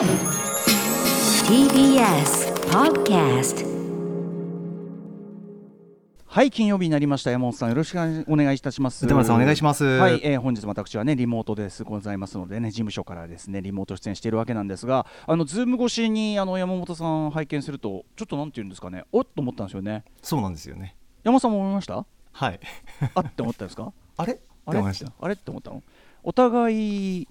TBS Podcast はい金曜日になりました。山本さんよろしくお願いいたします。歌丸さんお願いします。はい、えー本日も私はねリモートです。ございますのでね事務所からですねリモート出演しているわけなんですがあのズーム越しにあの山本さん拝見するとちょっとなんていうんですかねおっと思ったんですよね。そうなんですよね。山本さんも思いました？はい。あって思ったんですか？あれ？ってあれ思いました。あれ？って思ったの？お互い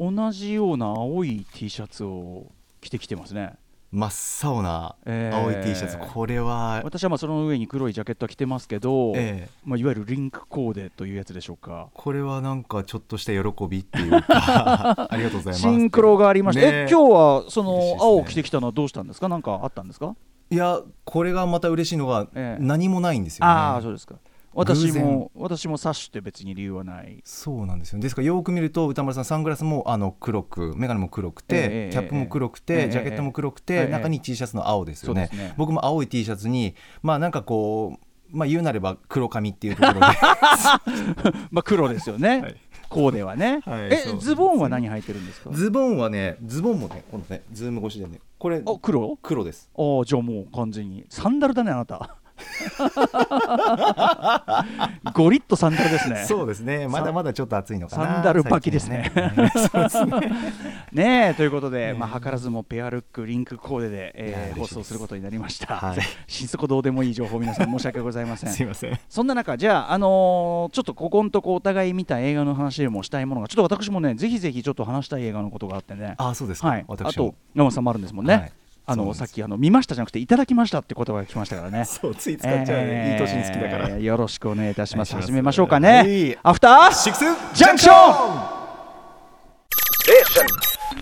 同じような青い T シャツを着てきてますね。真っ青なえー。青い T シャツ、これは私はまあその上に黒いジャケットは着てますけど、ええ。まあ、いわゆるリンクコーデというやつでしょうか。これはなんかちょっとした喜びっていうか ありがとうございます。シンクロがありました、ね。え今日はその青を着てきたのはどうしたんですか？なんかあったんですか？いやこれがまた嬉しいのがええ。何もないんですよね、ああそうですか私も私もサッシュって別に理由はない。そうなんですよですからよく見ると宇多丸さんサングラスもあの黒く眼鏡も黒くて、ええキャップも黒くて、ええジャケットも黒くて、ええ。中に T シャツの青ですよね。ね。僕も青い T シャツにまあなんかこうまあ言うなれば黒髪っていうところで。まあ黒ですよね、はい。コーデはね、えはいそうですね。ズボンは何履いてるんですか？ズボンはねズボンもねこのねズーム越しでねこれあ黒？黒です。ああじゃあもう完全に。サンダルだねあなた ゴリッとサンダルですね。そうですね。まだまだちょっと暑いのかなサンダル履きですね。ね。そうですね。ねえということで、まあ、図らずもペアルックリンクコーデで、えー放送することになりました、はい。心底どうでもいい情報皆さん申し訳ございません。すいません。そんな中じゃあ、あのーちょっとここんとこお互い見た映画の話でもしたいものがちょっと私もねぜひぜひちょっと話したい映画のことがあってね。あそうですか、はい、あと山本さんもあるんですもんね、はいあのさっきあの見ましたじゃなくていただきましたって言葉が来ましたからね。そうつい使っちゃうね、いい年に好きだから。えーよろしくお願いいたします。始めましょうかね、はい。アフターシックスジャンクション。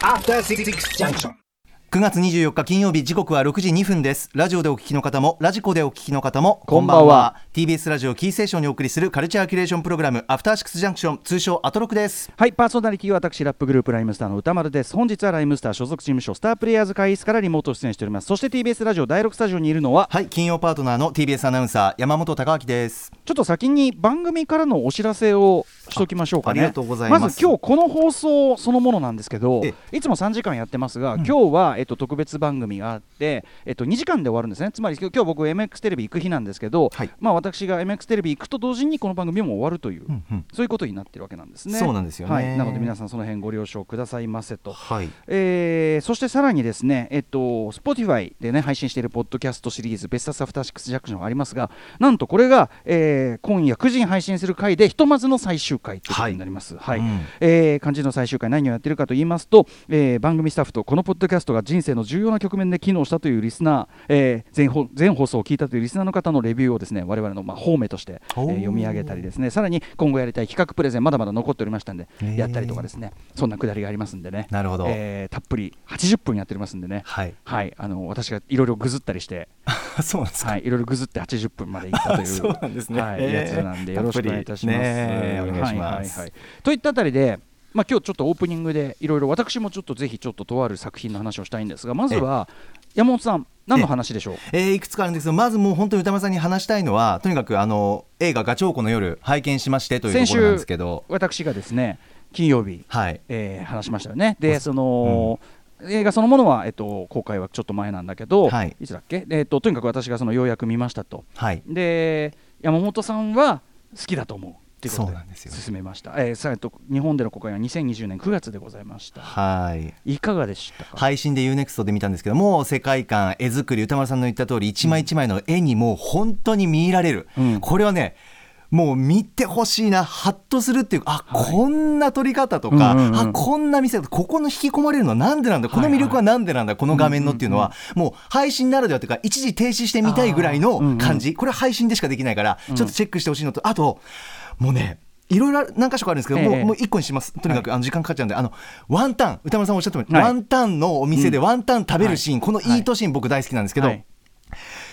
After Six Junction. 9月24日金曜日時刻は6時2分です。ラジオでお聞きの方もラジコでお聞きの方もこんばんは。TBS ラジオキーステーションにお送りするカルチャーキュレーションプログラムアフターシックスジャンクション通称アトロクです。はいパーソナリティは私ラップグループライムスターの歌丸です。本日はライムスター所属事務所スタープレイヤーズ会議室からリモート出演しております。そして TBS ラジオ第6スタジオにいるのははい金曜パートナーの TBS アナウンサー山本貴明です。ちょっと先に番組からのお知らせをしときましょうかね。あありがとうございます。ず今日この放送そのものなんですけどえいつも3時間やってますが、今日は、えっと、特別番組があって、えっと、2時間で終わるんですね。つまり今日僕 MX テレビ行く日なんですけど、はい。まあ、私が MX テレビ行くと同時にこの番組も終わるという、うんうん。そういうことになってるわけなんですね。そうなんですよね。はい、なので皆さんその辺ご了承くださいませと。はい。えーそしてさらにですね、えっと、Spotify でね配信しているポッドキャストシリーズ「ベスタスアフターシックスジャンクション」ありますがなんとこれが、えー今夜9時に配信する回でひとまずの最終回ということになります。はい。うん。えー肝心の最終回何をやってるかと言いますと、えー番組スタッフとこのポッドキャストが人生の重要な局面で機能したというリスナー、えー全放全放送を聞いたというリスナーの方のレビューをですね我々のまあ方面として、えー読み上げたりですね。さらに今後やりたい企画プレゼンまだまだ残っておりましたんでやったりとかですね。そんなくだりがありますんでね。なるほど。えーたっぷり80分やっておりますんでね。はい。はい。あの私がいろいろぐずったりして そうなんですか、はい。いろいろぐずって80分までいったという そうなんですね。はい、えーやつなんでよろしくお願いいたします。ねお願いします。はいはいはい。といったあたりで、まあ、今日ちょっとオープニングでいろいろ私もちょっとぜひちょっととある作品の話をしたいんですがまずは山本さん何の話でしょう？えーいくつかあるんですけどまずもう本当に歌丸さんに話したいのはとにかくあの映画「ガチョウコの夜」拝見しましてという先ところなんで週すけど。私がですね金曜日、はい。えー話しましたよね。でその、映画そのものは、えっと、公開はちょっと前なんだけど、はい。つだっけ、えっと、とにかく私がそのようやく見ましたと。はい。で山本さんは好きだと思うっていうことそうなんですよ。進めました、えーと日本での公開は2020年9月でございました。はい。いかがでしたか、配信で UNEXT で見たんですけどもう世界観絵作り歌丸さんの言った通り一枚一枚の絵にもう本当に見入られる、うん。これはねもう見てほしいなハッとするっていうあ、はい。こんな撮り方とか、うんうんうんあこんな見せ方ここの引き込まれるのはなんでなんだこの魅力はなんでなんだ、この画面のっていうのは、もう配信ならではというか一時停止してみたいぐらいの感じ、これは配信でしかできないから、ちょっとチェックしてほしいのとあともうねいろいろ何箇所かあるんですけど、もえ。えうもう一個にします。とにかく、あの時間かかっちゃうんであのワンタン。歌丸さんおっしゃったように、はい。ワンタンのお店でワンタン食べるシーン、このイートシーン僕大好きなんですけど、はい。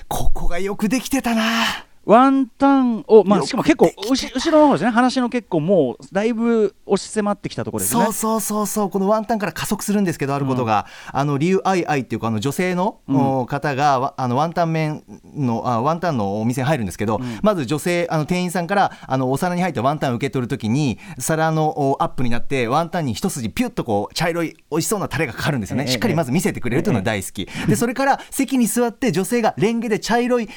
ここがよくできてたなワンタンを、まあ、しかも結構後ろの方ですね。話の結構もうだいぶ押し迫ってきたところですね。そうそうそうそう。このワンタンから加速するんですけどあることが、あの理由アイアイっていうかあの女性の、お方がわあのワンタン麺のあワンタンのお店に入るんですけど、まず女性あの店員さんからあのお皿に入ったワンタンを受け取るときに皿のおアップになってワンタンに一筋ピュッとこう茶色い美味しそうなタレがかかるんですよね、ええ。しっかりまず見せてくれるというのが大好き、でそれから席に座って女性がレンゲで茶色い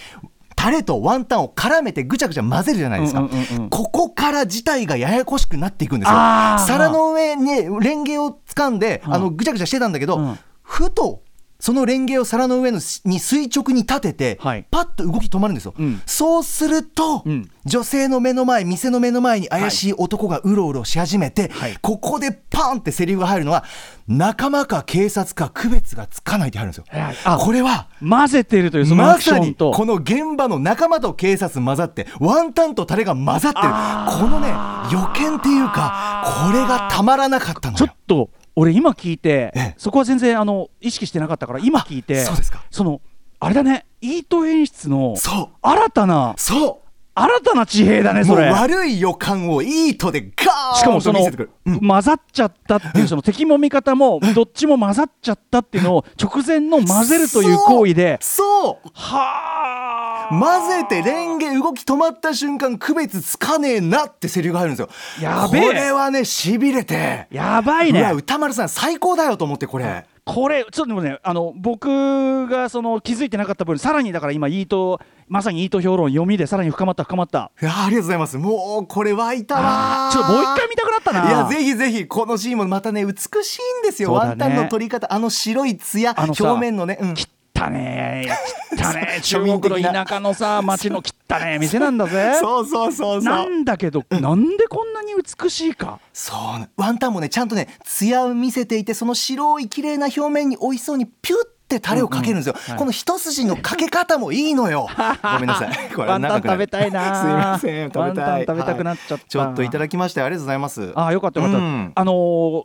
タレとワンタンを絡めてぐちゃぐちゃ混ぜるじゃないですか、うんうんうんうん。ここから事態がややこしくなっていくんですよ。皿の上にレンゲを掴んで、あのぐちゃぐちゃしてたんだけど、うん。ふとそのレンゲを皿の上のしに垂直に立てて、はい。パッと動き止まるんですよ、うん。そうすると、うん。女性の目の前店の目の前に怪しい男がうろうろし始めて、はい。ここでパンってセリフが入るのは仲間か警察か区別がつかないって入るんですよ。これは混ぜてるというそのアまクションと。さにこの現場の仲間と警察混ざってワンタンとタレが混ざってる。このね予見っていうかこれがたまらなかったのちょよっと俺今聞いて、ええ。そこは全然あの意識してなかったから今聞いてあそうですか。そのあれだね。イート演出の新たなそう新たな地平だねもそうれ悪い予感をいいとでガーンしかもそのうん。混ざっちゃったっていうその敵も味方もどっちも混ざっちゃったっていうのを直前の混ぜるという行為で。そうはあ混ぜてレンゲ動き止まった瞬間区別つかねえなってセリフが入るんですよ。やべえ。これはねしびれて。やばいね。歌丸さん最高だよと思ってこれこれちょっとでもねあの僕がその気づいてなかった分さらにだから今イートまさにイート評論読みでさらに深まった深まった。いやありがとうございます。もうこれ湧いたわちょっともう一回見たくなったな。いやぜひぜひこのシーンもまたね美しいんですよ、ね。ワンタンの取り方あの白い艶表面のね、うん、汚ねえ汚ねえ 中国の田舎のさ町の汚ねえ店なんだぜ。そうそうそうそなうんだけど、なんでこんなに美しいか。そうねワンタンもねちゃんとね艶を見せていてその白い綺麗な表面に美味しそうにピュッてタレをかけるんですよ、はい。この一筋のかけ方もいいのよ。ごめんなさい。これワンタン食べたいな。すいません食べたい。ワンタン食べたくなっちゃった。はい。ちょっといただきましてありがとうございます。ああよかったよかった、うん。あのー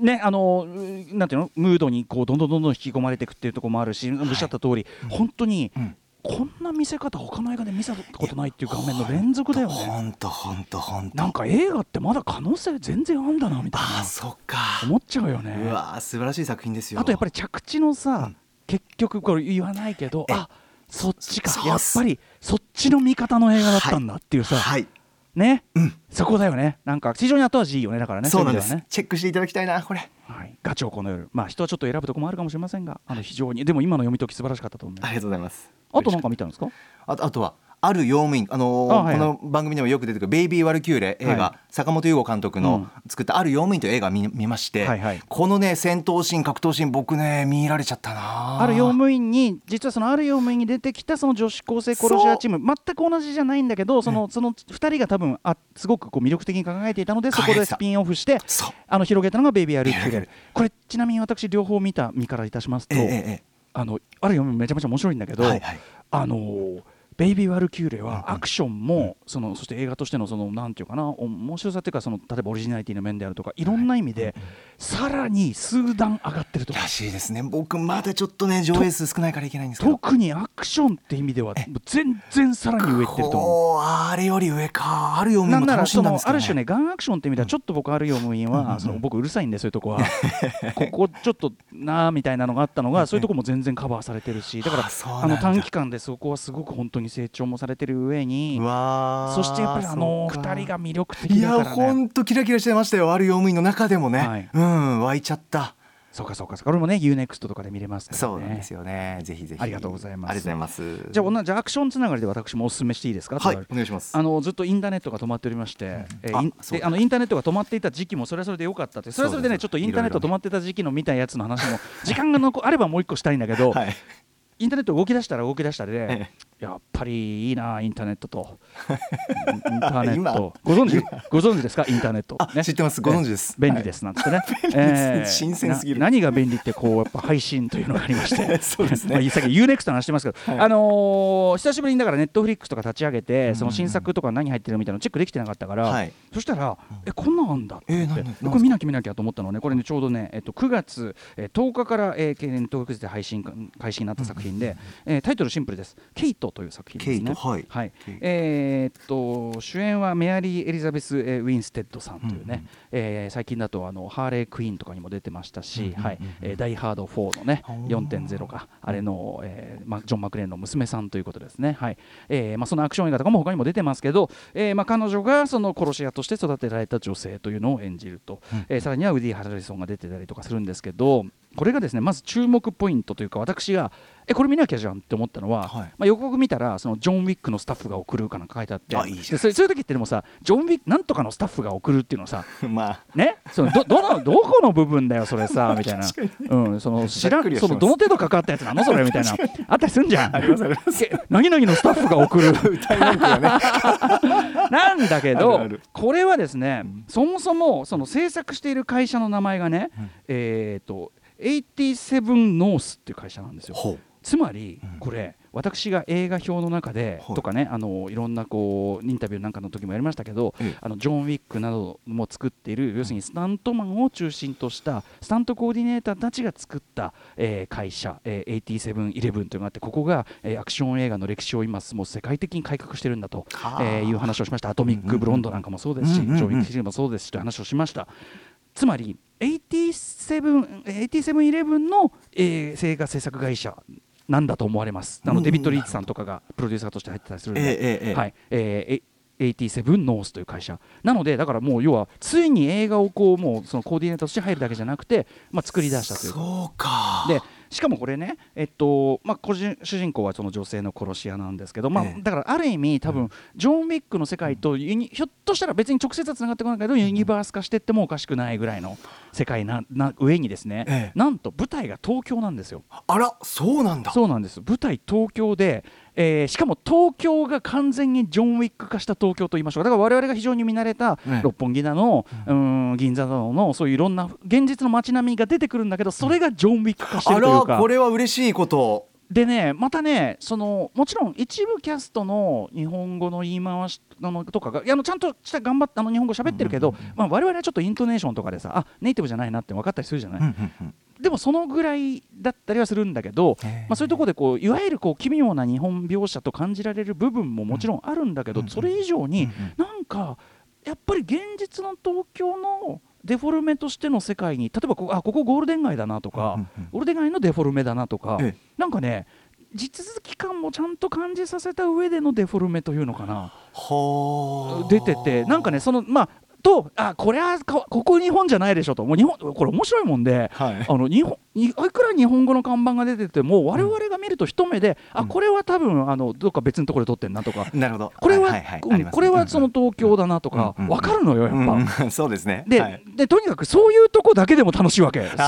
ねあのーなんていうの？ムードにこうどんどんどんどん引き込まれていくっていうところもあるし、おっしゃった通り、本当に、んこんな見せ方他の映画で見せたことないっていう画面の連続だよね。ほんとほんとほんと。なんか映画ってまだ可能性全然あんだなみたいあなそっか。思っちゃうよね。うわ素晴らしい作品ですよ。あとやっぱり着地のさ、うん。結局これ言わないけどえあそっちか。やっぱりそっちの味方の映画だったんだっていうさ、はいね、うん。そこだよね。なんか非常に後味いいよね。だからねそうなんです。ね。チェックしていただきたいなこれ。はい、ガチョウこの夜、まあ、人はちょっと選ぶとこもあるかもしれませんが、あの非常に、でも今の読み解き素晴らしかったと思います。ありがとうございます。あとなんか見たんですか？あとあとはある用務員、あのーあはいはい。この番組でもよく出てくる「ベイビー・ワルキューレ」映画、はい坂本優吾監督うん。の作った「ある用務員」という映画を見見まして、はいはい。このね戦闘シーン格闘シーン僕ね見られちゃったな。ある用務員に、実はそのある用務員に出てきたその女子高生殺し屋チーム、全く同じじゃないんだけど、そのその2人が多分あすごくこう魅力的に考えていたので、そこでスピンオフして、あの広げたのがベイビー・アルキューレ。これ、ちなみに私、両方見た身からいたしますと、ええええ。あのある用務員めちゃめちゃ面白いんだけど、はいはい。あのーベイビー・ワルキューレはアクションも、そのそして映画としてのそのなんていうかな面白さっていうかその例えばオリジナリティの面であるとかいろんな意味で、さらに数段上がってるとらしいですね。僕まだちょっとね上映数少ないからいけないんですけど。特にアクションって意味では全然さらに上行ってると思う。あれより上か。ある用務員もなんならそのあるね、種ねガンアクションって意味ではちょっと僕ある用務員はその僕うるさいんでそういうとこは。ここちょっとなあみたいなのがあったのがそういうとこも全然カバーされてるし。だからあの短期間でそこはすごく本当に成長もされてる上にうわーそしてやっぱりあのそっか。二人が魅力的いやだからね。本当キラキラしてましたよある用務員の中でもね、はい。うん湧いちゃった。そうかそうかそうか。これもね UNEXT とかで見れますからね。そうなんですよね。ぜひぜひ。ありがとうございます。ありがとうございます。じゃあ同じアクションつながりで私もお勧めしていいですか？はいお願いします。あのずっとインターネットが止まっておりまして、えーインああのインターネットが止まっていた時期もそれはそれで良かったってそれはそれでねちょっとインターネット止まってた時期の見たやつの話も時間が残あればもう一個したいんだけど、はいインターネット動き出したら動き出したで、えやっぱりいいなインターネットと。インターネッ今？トご存知？ご存知ですか？インターネット、あ知ってますご存知です。便利ですなんつってね、です。新鮮すぎる。な何が便利ってこうやっぱ配信というのがありまして。そうですね。まあさっき UNEXT の話してますけど、はい。あのー久しぶりにだからネットフリックスとか立ち上げて、その新作とか何入ってるみたいなのチェックできてなかったから、はい。そしたら、えこんなんあんだって、えーこれ見なきゃ見なきゃと思ったのはね。これねちょうどね、えっと、9月、えー10日から、えー、ネットフリックスで配信開始になった作品で、えータイトルシンプルです「ケイト」という作品ですね。はい。はい。えーっと主演はメアリー・エリザベス・えーウィンステッドさんというね、うんうんえー最近だとあのハーレー・クイーンとかにも出てましたし、うんうんうん。はい。えーダイ・ハー。ド4のねおー4.0かあれの、えーまジョン・マクレーンの娘さんということですね。はい。えーまあ、そのアクション映画とかも他にも出てますけど、えーまあ、彼女がその殺し屋として育てられた女性というのを演じると、えーさらにはウディ・ハラリソンが出てたりとかするんですけどこれがですねまず注目ポイントというか私がえこれ見なきゃじゃんって思ったのは、はい。まあ、予告見たらそのジョン・ウィックのスタッフが送るかなんか書いてあってあいいそういう時ってでもさジョン・ウィックなんとかのスタッフが送るっていうのさ まあ。ね、そのど どのどこの部分だよそれさみたいな、うん、その知らそのどの程度関わったやつなの？それみたいな。あったりするんじゃん。ありますあります。けなぎなぎのスタッフが送る。なんだけどこれはですね、そもそもその制作している会社の名前がね、えっ、と87ノースっていう会社なんですよ。つまりうん。これ、私が映画表の中で、はい。とかねあのいろんなこうインタビューなんかの時もやりましたけど、ええ。あのジョン・ウィックなども作っている要するにスタントマンを中心としたスタントコーディネーターたちが作った、えー会社、えー、8711というのがあってここが、えーアクション映画の歴史を今もう世界的に改革してるんだと、はあ。えーいう話をしました。アトミック・ブロンドなんかもそうですし、うんうんうんジョン・ウィックシリもそうですしという話をしました。つまり87 8711の、えー映画制作会社なんだと思われます。あうんのデビッド・リーチさんとかがプロデューサーとして入ってたりするんで、はい、えーえ87ノースという会社。なのでだからもう要はついに映画をこうもうそのコーディネーターとして入るだけじゃなくて、まあ、作り出したという。かそうか。でしかもこれね、えっとまあ、個人主人公はその女性の殺し屋なんですけど、まあええ。だからある意味多分、ジョン・ウィックの世界とユニひょっとしたら別に直接はつながってこないけどユニバース化してってもおかしくないぐらいの世界なな上にですね、ええ。なんと舞台が東京なんですよ。あらそうなんだ。そうなんです。舞台東京で、えーしかも東京が完全にジョン・ウィック化した東京と言いましょうか。だから我々が非常に見慣れたね。六本木だの、うん、銀座だののそういういろんな現実の街並みが出てくるんだけどそれがジョン・ウィック化してあるというか。らこれは嬉しいこと。でねまたねそのもちろん一部キャストの日本語の言い回しあのとかがいやあのちゃんとした頑張ってあの日本語喋ってるけど、まあ、我々はちょっとイントネーションとかでさあネイティブじゃないなって分かったりするじゃない、うんうんうんでもそのぐらいだったりはするんだけど、まあ、そういうところでこういわゆるこう奇妙な日本描写と感じられる部分ももちろんあるんだけど、うんそれ以上になんかやっぱり現実の東京のデフォルメとしての世界に例えばここあここゴールデン街だなとか、ゴールデン街のデフォルメだなとか、ええなんかね地続き感もちゃんと感じさせた上でのデフォルメというのかな。はあ。出ててなんかねそのまあとあこれはこここ日本じゃないでしょと。もう日本これ面白いもんで、はい。あの日本いいくら日本語の看板が出てても我々が見ると一目で、あこれは多分あのどっか別のところで撮ってんなとか、なるほど。これは、いいいうんありますこれはその東京だなとか、うんうんわかるのよやっぱ。うんうん。そうですね。で,、はい。でとにかくそういうとこだけでも楽しいわけすごい。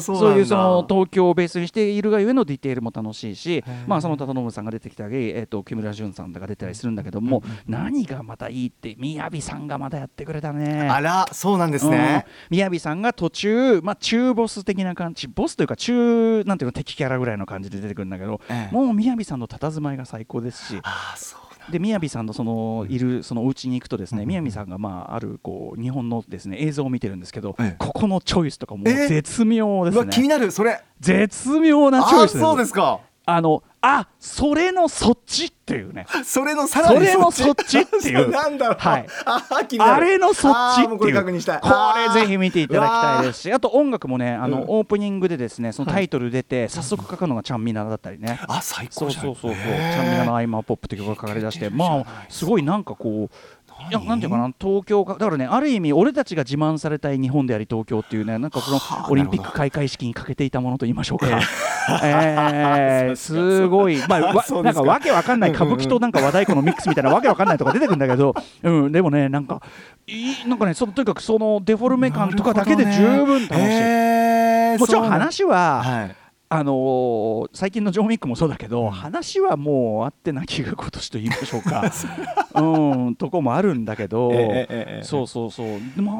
そうそういうその東京をベースにしているがゆえのディテールも楽しいしー、まあ、その忠信さんが出てきたり、えー、と木村淳さんが出てたりするんだけども、何がまたいいって宮城さんがまたやってくれたね。あらそうなんですね。うん。宮城さんが途中、まあ、中ボス的な感じボスというか中なんていうの敵キャラぐらいの感じで出てくるんだけど、ええ。もう宮城さんの佇まいが最高ですしああそうで宮城さんのそのいるそのお家に行くとですね、うん宮城さんがまああるこう日本のですね映像を見てるんですけど、ええ。ここのチョイスとかも絶妙ですね。うわ気になるそれ。絶妙なチョあイスそうですかあのあそれのそっちっていうね。それのさらにそれのそっちっていう。なんだろう。はい。あれのそっちっていう。これぜひ見ていただきたいです。しあと音楽もねあの、うん。オープニングでですねそのタイトル出て、早速かかるのがちゃんみなだったりね。あ最そう高じゃん。そうそうそう、ちゃんみなのアイマーポップって曲がかかり出して、まあ、すごいなんかこう、いや何？なんていうかな、東京か、だからね、ある意味、俺たちが自慢されたい日本であり東京っていうね、なんかそのはあオリンピック開会式にかけていたものと言いましょうか、えーすごい、まあ、わなんかわけわかんない歌舞伎となんか和太鼓のミックスみたいなわけわかんないとか出てくるんだけど、うん、でもね、なんか、いいなんかね、そのとにかくそのデフォルメ感とかだけで十分楽しい。いもちろん話は、はいあのー最近のジョン・ウィックもそうだけど、うん。話はもうあってなきが今年と言いましょうか。うんとこもあるんだけど、えええそうそうそう。でまあ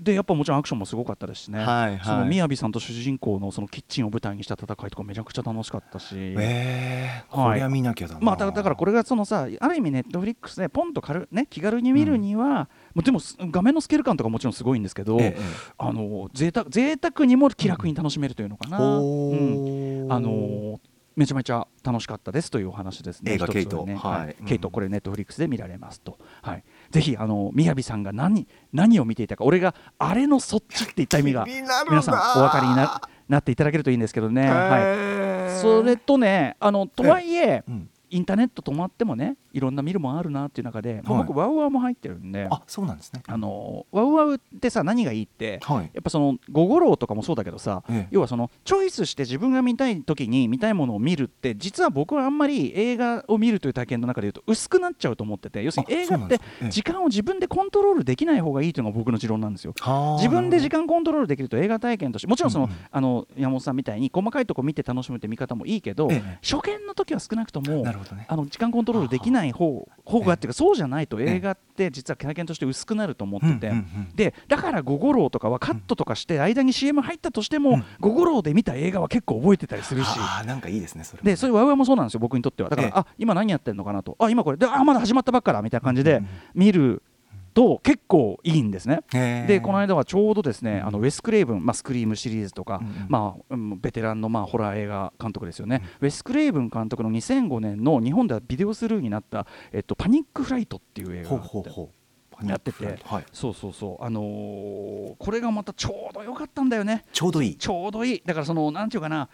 でやっぱもちろんアクションもすごかったですしね、はいはい。その宮城さんと主人公のそのキッチンを舞台にした戦いとかめちゃくちゃ楽しかったし、えー、はいこりゃ見なきゃだな、まあ、だだからこれがそのさある意味ネットフリックスでポンと軽、ね、気軽に見るには、もうでもす画面のスケール感とかもちろんすごいんですけど、ええあの贅沢贅沢にも気楽に楽しめるというのかな。ほうんーあのめちゃめちゃ楽しかったですというお話ですね。映画ケイトねはいケイトこれネットフリックスで見られますと。はい。ぜひあのみやびさんが何何を見ていたか、俺があれのそっちって言った意味が皆さんお分かりにななっていただけるといいんですけどね。はい。それとね、あのとはいえ、うんインターネット止まってもね、いろんな見るもんあるなっていう中で、まあはい僕ワウワウも入ってるんで。あそうなんですね。あのワウワウってさ何がいいって、はい。やっぱその五五郎とかもそうだけどさ、ええ。要はそのチョイスして自分が見たい時に見たいものを見るって実は僕はあんまり映画を見るという体験の中で言うと薄くなっちゃうと思ってて要するにあ映画って時間を自分でコントロールできない方がいいというのが僕の持論なんですよ。はあ自分で時間コントロールできると映画体験としてもちろんその、うんうん。あの山本さんみたいに細かいとこ見て楽しむって見方もいいけど、ええ。初見の時は少なくともなるほどね。あの時間コントロールできない方方がっていうかそうじゃないとええ。映画って実は体験として薄くなると思ってて、でだから五五郎とかはカットとかして間に CM 入ったとしても、うん。五五郎で見た映画は結構覚えてたりするし。あーなんかいいですねそれでそういうワウワウもそうなんですよ、僕にとっては。だから、ええ。あ今何やってんのかなと、あ今これ、であまだ始まったばっかだみたいな感じで見ると結構いいんですね。でこの間はちょうどですね、あのウェス・クレイブン、まあ、スクリームシリーズとか、うんうんまあうんベテランのまあホラー映画監督ですよね、ウェス・クレイブン監督の2005年の日本ではビデオスルーになった、えっと、パニック・フライトっていう映画ほうがあってほうほうやってて、はい。そうそうそう、あのーこれがまたちょうど良かったんだよね。ちょうどいい。ちょうどいい。だからそのなんていうかな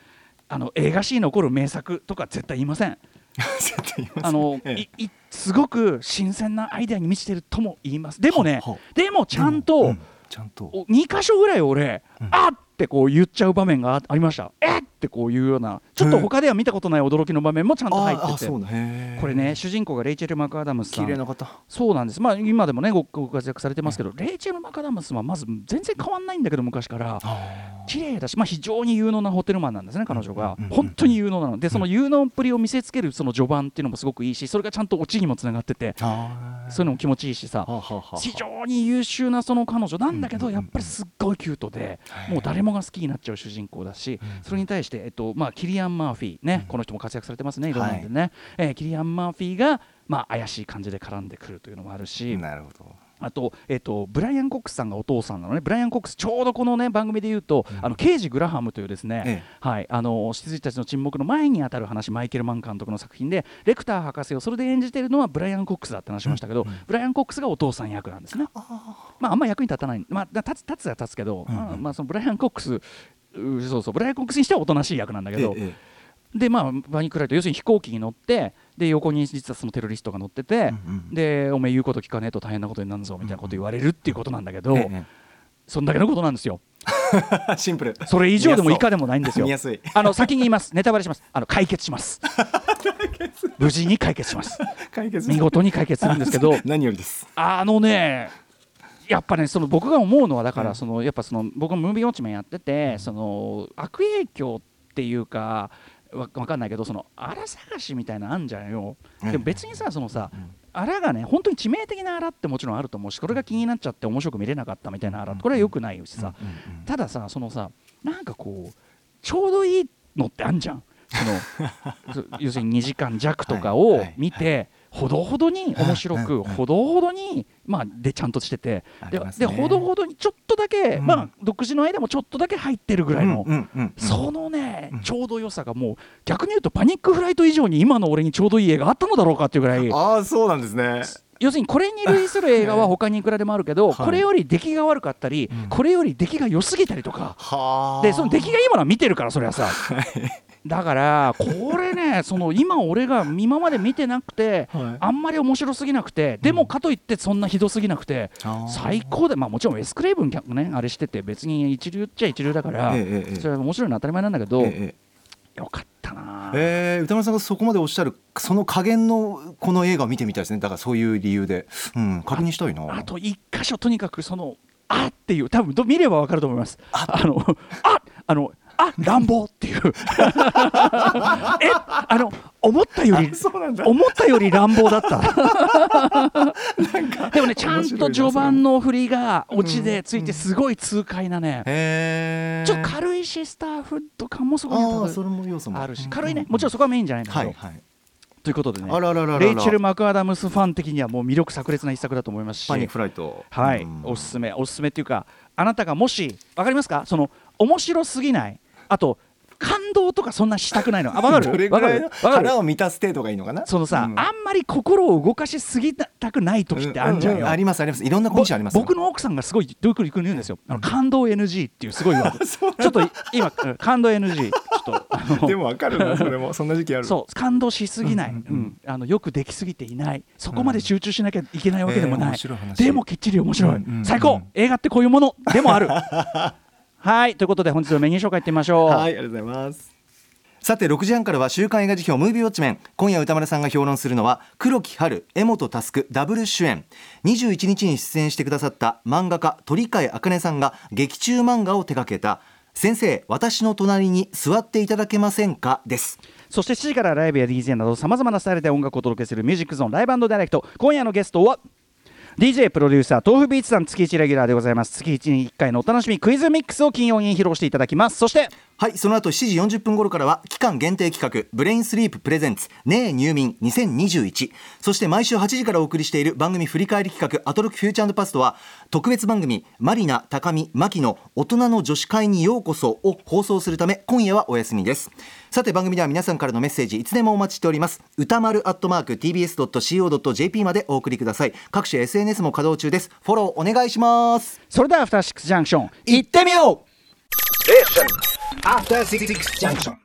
あの映画史に残る名作とか絶対言いません あの、ええ。いいすごく新鮮なアイデアに満ちてるとも言います。でもねでもちゃんと、うんちゃん。とお2箇所ぐらい俺、うん。あってこう言っちゃう場面があありました。えっ！ってこういうようなちょっと他では見たことない驚きの場面もちゃんと入ってて。これね主人公がレイチェル・マクアダムスさん。綺麗な方。そうなんです、まあ、今でもねごご活躍されてますけど、レイチェル・マカダムスはまず全然変わんないんだけど昔から。あ綺麗だし、まあ、非常に有能なホテルマンなんですね彼女が。本当に有能なの。でその有能っぷりを見せつけるその序盤っていうのもすごくいいしそれがちゃんとオチにもつながってて。あそういうのも気持ちいいしさ。非常に優秀なその彼女なんだけどやっぱりすっごいキュートでもう誰もが好きになっちゃう主人公だしそれに対して、えっとまあ、キリアン・マーフィーねこの人も活躍されてますねいろんなのでね、えーキリアン・マーフィーが、まあ、怪しい感じで絡んでくるというのもあるし。なるほどあと,、えっとブライアン・コックスさんがお父さんなのね、ブライアン・コックス、ちょうどこの、ね、番組で言うと、あの刑事グラハムというですね、えはい、あの羊たちの沈黙の前にあたる話、マイケル・マン監督の作品で、レクター博士をそれで演じているのはブライアン・コックスだって話しましたけど、ブライアン・コックスがお父さん役なんですね。まあ、あんま役に立たない、まあ、だ立つ立つは立つけど、うんうん。まあまあ、そのブライアン・コックス、うそうそう、ブライアン・コックスにしてはおとなしい役なんだけど、ええでまあバニクライト要するに飛行機に乗ってで横に実はそのテロリストが乗ってて、うんうん。でお前言うこと聞かねえと大変なことになるぞみたいなこと言われるっていうことなんだけど、ええそんだけのことなんですよ。シンプル。それ以上でも以下でもないんですよ。あの先に言います。ネタバレします。あの解決します。無事に解決します。解決。見事に解決するんですけど 何よりです。あのねやっぱねその僕が思うのはだから、うん。そのやっぱその僕もムービーウォッチメンやってて、その悪影響っていうかわわかんないけどその荒探しみたいなのあんじゃんよ、うんでも別にさそのさ、うん。荒がね本当に致命的な荒ってもちろんあると思うしそれが気になっちゃって面白く見れなかったみたいな荒これはよくないしさ、たださそのさなんかこうちょうどいいのってあんじゃん。そのそ 要するに2時間弱とかはいをはい。見て、ほどほどに面白く、ほどほどに、まあ、でちゃんとしてて。で,、でほどほどにちょっとだけ、うん。まあ、独自の間もちょっとだけ入ってるぐらいの、そのね、うん。ちょうど良さがもう逆に言うとパニックフライト以上に今の俺にちょうどいい映画あったのだろうかっていうぐらい。ああそうなんですね要するにこれに類する映画は他にいくらでもあるけど、はい。これより出来が悪かったり、うん。これより出来が良すぎたりとか。はあ。でその出来がいいものは見てるからそれはさ。だからこれねその今俺が今まで見てなくて、はい。あんまり面白すぎなくてでもかといってそんなひどすぎなくて、あー最高でまあもちろんウェス・クレイブン客ねあれしてて別に一流っちゃ一流だから、ええええそれは面白いのは当たり前なんだけど、ええ。よかったな、えー、歌丸さんがそこまでおっしゃるその加減のこの映画を見てみたいですね。だからそういう理由で、うん、確認したいな。あと一箇所とにかくそのあっていう多分ど見ればわかると思います。あのああのあ乱暴っていう。えあの思ったより思ったより乱暴だった。でもねちゃんと序盤の振りがオチでついてすごい痛快なね、へえちょっと軽いしスターフット感もそこにああそれも要素も。あるし軽いね。もちろんそこはメインじゃないんだけど、はいはい。ということでねあららららら。レイチェル・マクアダムスファン的にはもう魅力炸裂な一作だと思いますし。パニックフライト。はい、うん。おすすめおすすめっていうかあなたがもしわかりますか？その面白すぎない？あと感動とかそんなしたくないの。あわかる？どれぐわからる？腹を満たす程度がいいのかな？そのさ、うん。あんまり心を動かしすぎたくない時ってあるじゃんよ、ううありますあります。いろんなコンデあります。よ僕の奥さんがすごいどういうふうに言うんですよ。あの感動 NG っていうすごいワード。ちょっと今うん感動 NG ちょっとあの でもわかるなそれもそんな時期ある。そう。感動しすぎない、ううんん。うん。あのよくできすぎていない。そこまで集中しなきゃいけないわけでもえーない、面白い話。でもきっちり面白い、うんうんうん。最高！映画ってこういうものでもある はいということで本日のメニュー紹介いってみましょう、はいありがとうございます。さて6時半からは週刊映画辞表ムービーウォッチメン。今夜歌丸さんが評論するのは黒木春江本佑ダブル主演。21日に出演してくださった漫画家鳥飼茜さんが劇中漫画を手掛けた。先生私の隣に座っていただけませんか？です。そして7時からライブや DJ などさまざまなスタイルで音楽をお届けするミュージックゾーンライブダイレクト。今夜のゲストは DJ プロデューサー tofubeatsさん月1レギュラーでございます。月1に1回のお楽しみクイズミックスを金曜に披露していただきます。そしてはいその後7時40分頃からは期間限定企画ブレインスリープ presents ねえ入眠2021そして毎週8時からお送りしている番組振り返り企画アトロックフューチャーパストは特別番組マリナ高見牧の大人の女子会にようこそを放送するため今夜はお休みです。さて番組では皆さんからのメッセージいつでもお待ちしております。 utamaruアットマーク tbs.co.jp までお送りください。各種 SNS も稼働中ですフォローお願いしますそれではアフターシックスジャンクション行ってみよう After Six Junction.